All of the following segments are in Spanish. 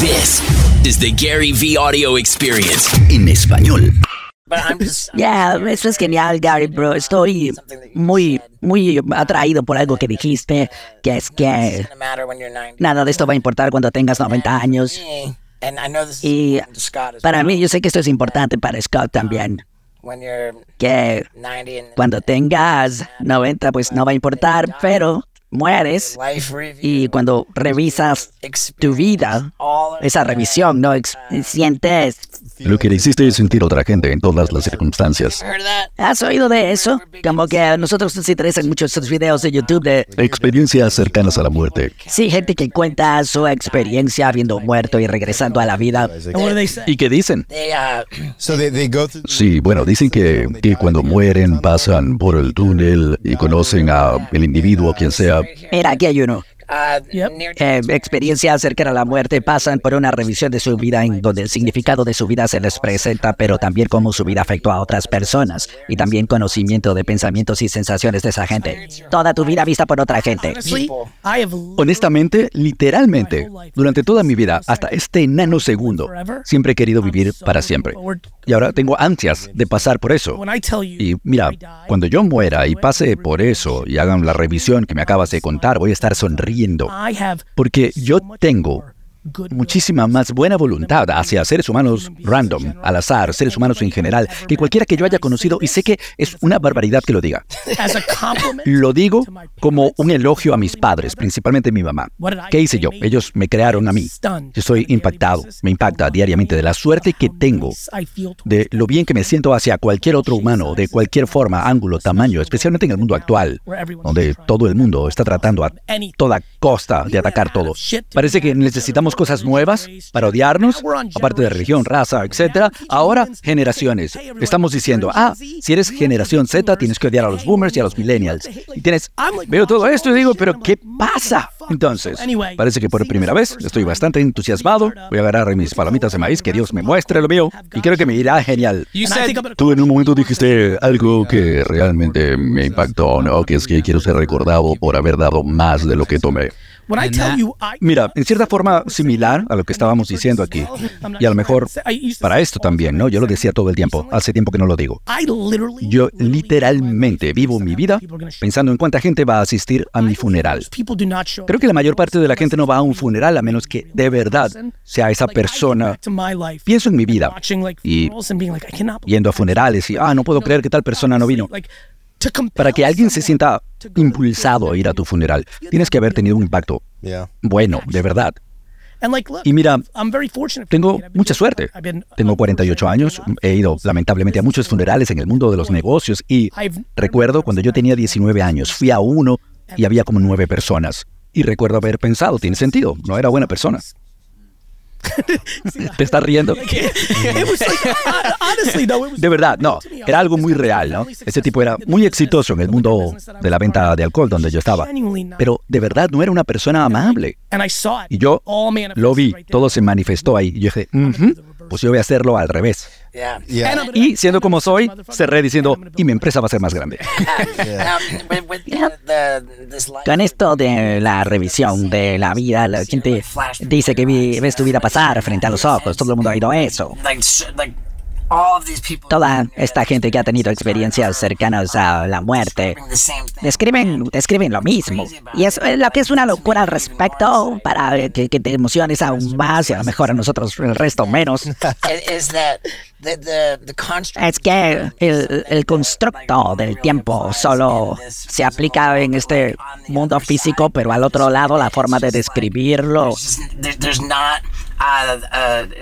This is the Gary V Audio Experience en español. Ya, eso es genial, Gary, bro. Estoy muy, muy atraído por algo que dijiste, que es que nada de esto va a importar cuando tengas 90 años. Y para mí, yo sé que esto es importante para Scott también. Que cuando tengas 90, pues no va a importar, pero mueres y cuando revisas tu vida, esa revisión, ¿no? sientes... Lo que le hiciste es sentir a otra gente en todas las circunstancias. ¿Has oído de eso? Como que a nosotros nos interesan mucho esos videos de YouTube de... Experiencias cercanas a la muerte. Sí, gente que cuenta su experiencia habiendo muerto y regresando a la vida. ¿Y qué dicen? Sí, bueno, dicen que, que cuando mueren pasan por el túnel y conocen a el individuo, quien sea, Mira, aquí hay uno. Eh, experiencias cercanas a la muerte pasan por una revisión de su vida en donde el significado de su vida se les presenta, pero también cómo su vida afectó a otras personas y también conocimiento de pensamientos y sensaciones de esa gente. Toda tu vida vista por otra gente. Honestamente, literalmente, durante toda mi vida, hasta este nanosegundo, siempre he querido vivir para siempre. Y ahora tengo ansias de pasar por eso. Y mira, cuando yo muera y pase por eso y hagan la revisión que me acabas de contar, voy a estar sonriendo. Porque yo tengo muchísima más buena voluntad hacia seres humanos random, al azar, seres humanos en general, que cualquiera que yo haya conocido y sé que es una barbaridad que lo diga. Lo digo como un elogio a mis padres, principalmente mi mamá. ¿Qué hice yo? Ellos me crearon a mí. Yo estoy impactado, me impacta diariamente de la suerte que tengo, de lo bien que me siento hacia cualquier otro humano, de cualquier forma, ángulo, tamaño, especialmente en el mundo actual, donde todo el mundo está tratando a toda costa de atacar todo. Parece que necesitamos cosas nuevas para odiarnos, aparte de religión, raza, etc. Ahora, generaciones. Estamos diciendo, ah, si eres generación Z, tienes que odiar a los boomers y a los millennials. Y tienes, veo todo esto y digo, pero ¿qué pasa? Entonces, parece que por primera vez estoy bastante entusiasmado. Voy a agarrar mis palomitas de maíz, que Dios me muestre lo mío, y creo que me irá genial. Tú en un momento dijiste algo que realmente me impactó, ¿no? Que es que quiero ser recordado por haber dado más de lo que tomé. Mira, en cierta forma similar a lo que estábamos diciendo aquí. Y a lo mejor para esto también, ¿no? Yo lo decía todo el tiempo. Hace tiempo que no lo digo. Yo literalmente vivo mi vida pensando en cuánta gente va a asistir a mi funeral. Creo que la mayor parte de la gente no va a un funeral a menos que de verdad sea esa persona. Pienso en mi vida y yendo a funerales y, ah, no puedo creer que tal persona no vino. Para que alguien se sienta impulsado a ir a tu funeral, tienes que haber tenido un impacto bueno, de verdad. Y mira, tengo mucha suerte. Tengo 48 años, he ido lamentablemente a muchos funerales en el mundo de los negocios y recuerdo cuando yo tenía 19 años, fui a uno y había como nueve personas. Y recuerdo haber pensado, tiene sentido, no era buena persona. ¿Te estás riendo? De verdad, no. Era algo muy real, ¿no? Ese tipo era muy exitoso en el mundo de la venta de alcohol donde yo estaba. Pero de verdad no era una persona amable. Y yo lo vi, todo se manifestó ahí. Y yo dije, pues yo voy a hacerlo al revés. Y siendo como soy, cerré diciendo, y mi empresa va a ser más grande. Con esto de la revisión de la vida, la gente dice que ves tu vida pasar frente a los ojos, todo el mundo ha oído eso. Toda esta gente que ha tenido experiencias cercanas a la muerte describen, describen lo mismo. Y es lo que es una locura al respecto para que, te emociones aún más y a lo mejor a nosotros el resto menos. Es que el, el, constructo del tiempo solo se aplica en este mundo físico, pero al otro lado la forma de describirlo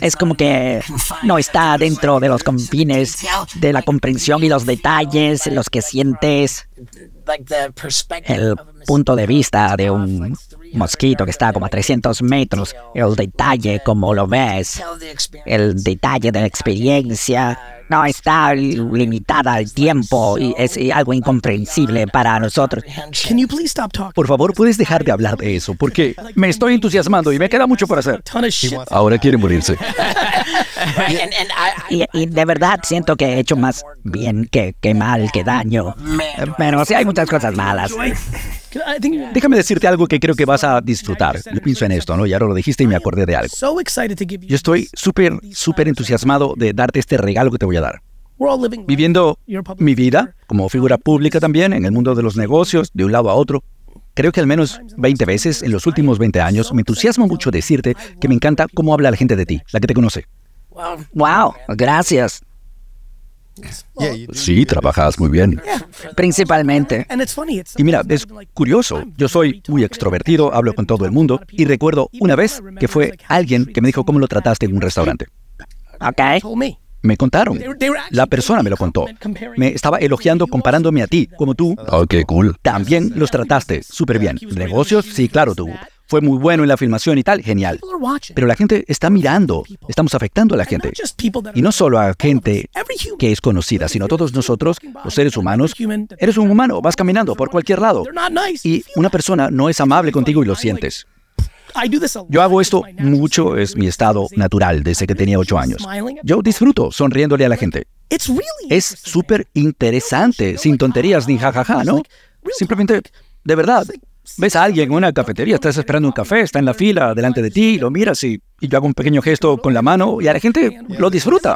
es como que no está dentro de los confines de la comprensión y los detalles, los que sientes, el punto de vista de un mosquito que está como a 300 metros, el detalle como lo ves, el detalle de la experiencia no está limitada al tiempo y es algo incomprensible para nosotros. Por favor, ¿puedes dejar de hablar de eso? Porque me estoy entusiasmando y me queda mucho por hacer. Ahora quiere morirse. Y, de verdad siento que he hecho más bien que, que mal, que daño. Pero sí hay muchas cosas malas. Déjame decirte algo que creo que vas a disfrutar. Yo pienso en esto, ¿no? Y ahora lo dijiste y me acordé de algo. Yo estoy súper, súper entusiasmado de darte este regalo que te voy a dar. Viviendo mi vida como figura pública también en el mundo de los negocios, de un lado a otro. Creo que al menos 20 veces en los últimos 20 años me entusiasmo mucho decirte que me encanta cómo habla la gente de ti, la que te conoce. Wow, gracias. Sí, trabajas muy bien. Principalmente. Y mira, es curioso. Yo soy muy extrovertido, hablo con todo el mundo y recuerdo una vez que fue alguien que me dijo cómo lo trataste en un restaurante. Ok. Me contaron. La persona me lo contó. Me estaba elogiando comparándome a ti, como tú. Oh, qué cool. También los trataste súper bien. ¿Negocios? Sí, claro, tú. Fue muy bueno en la filmación y tal, genial. Pero la gente está mirando. Estamos afectando a la gente. Y no solo a gente que es conocida, sino a todos nosotros, los seres humanos. Eres un humano, vas caminando por cualquier lado. Y una persona no es amable contigo y lo sientes. Yo hago esto mucho, es mi estado natural desde que tenía ocho años. Yo disfruto sonriéndole a la gente. Es súper interesante, sin tonterías ni jajaja, ¿no? Simplemente, de verdad, ves a alguien en una cafetería, estás esperando un café, está en la fila delante de ti, lo miras y, yo hago un pequeño gesto con la mano y a la gente lo disfruta.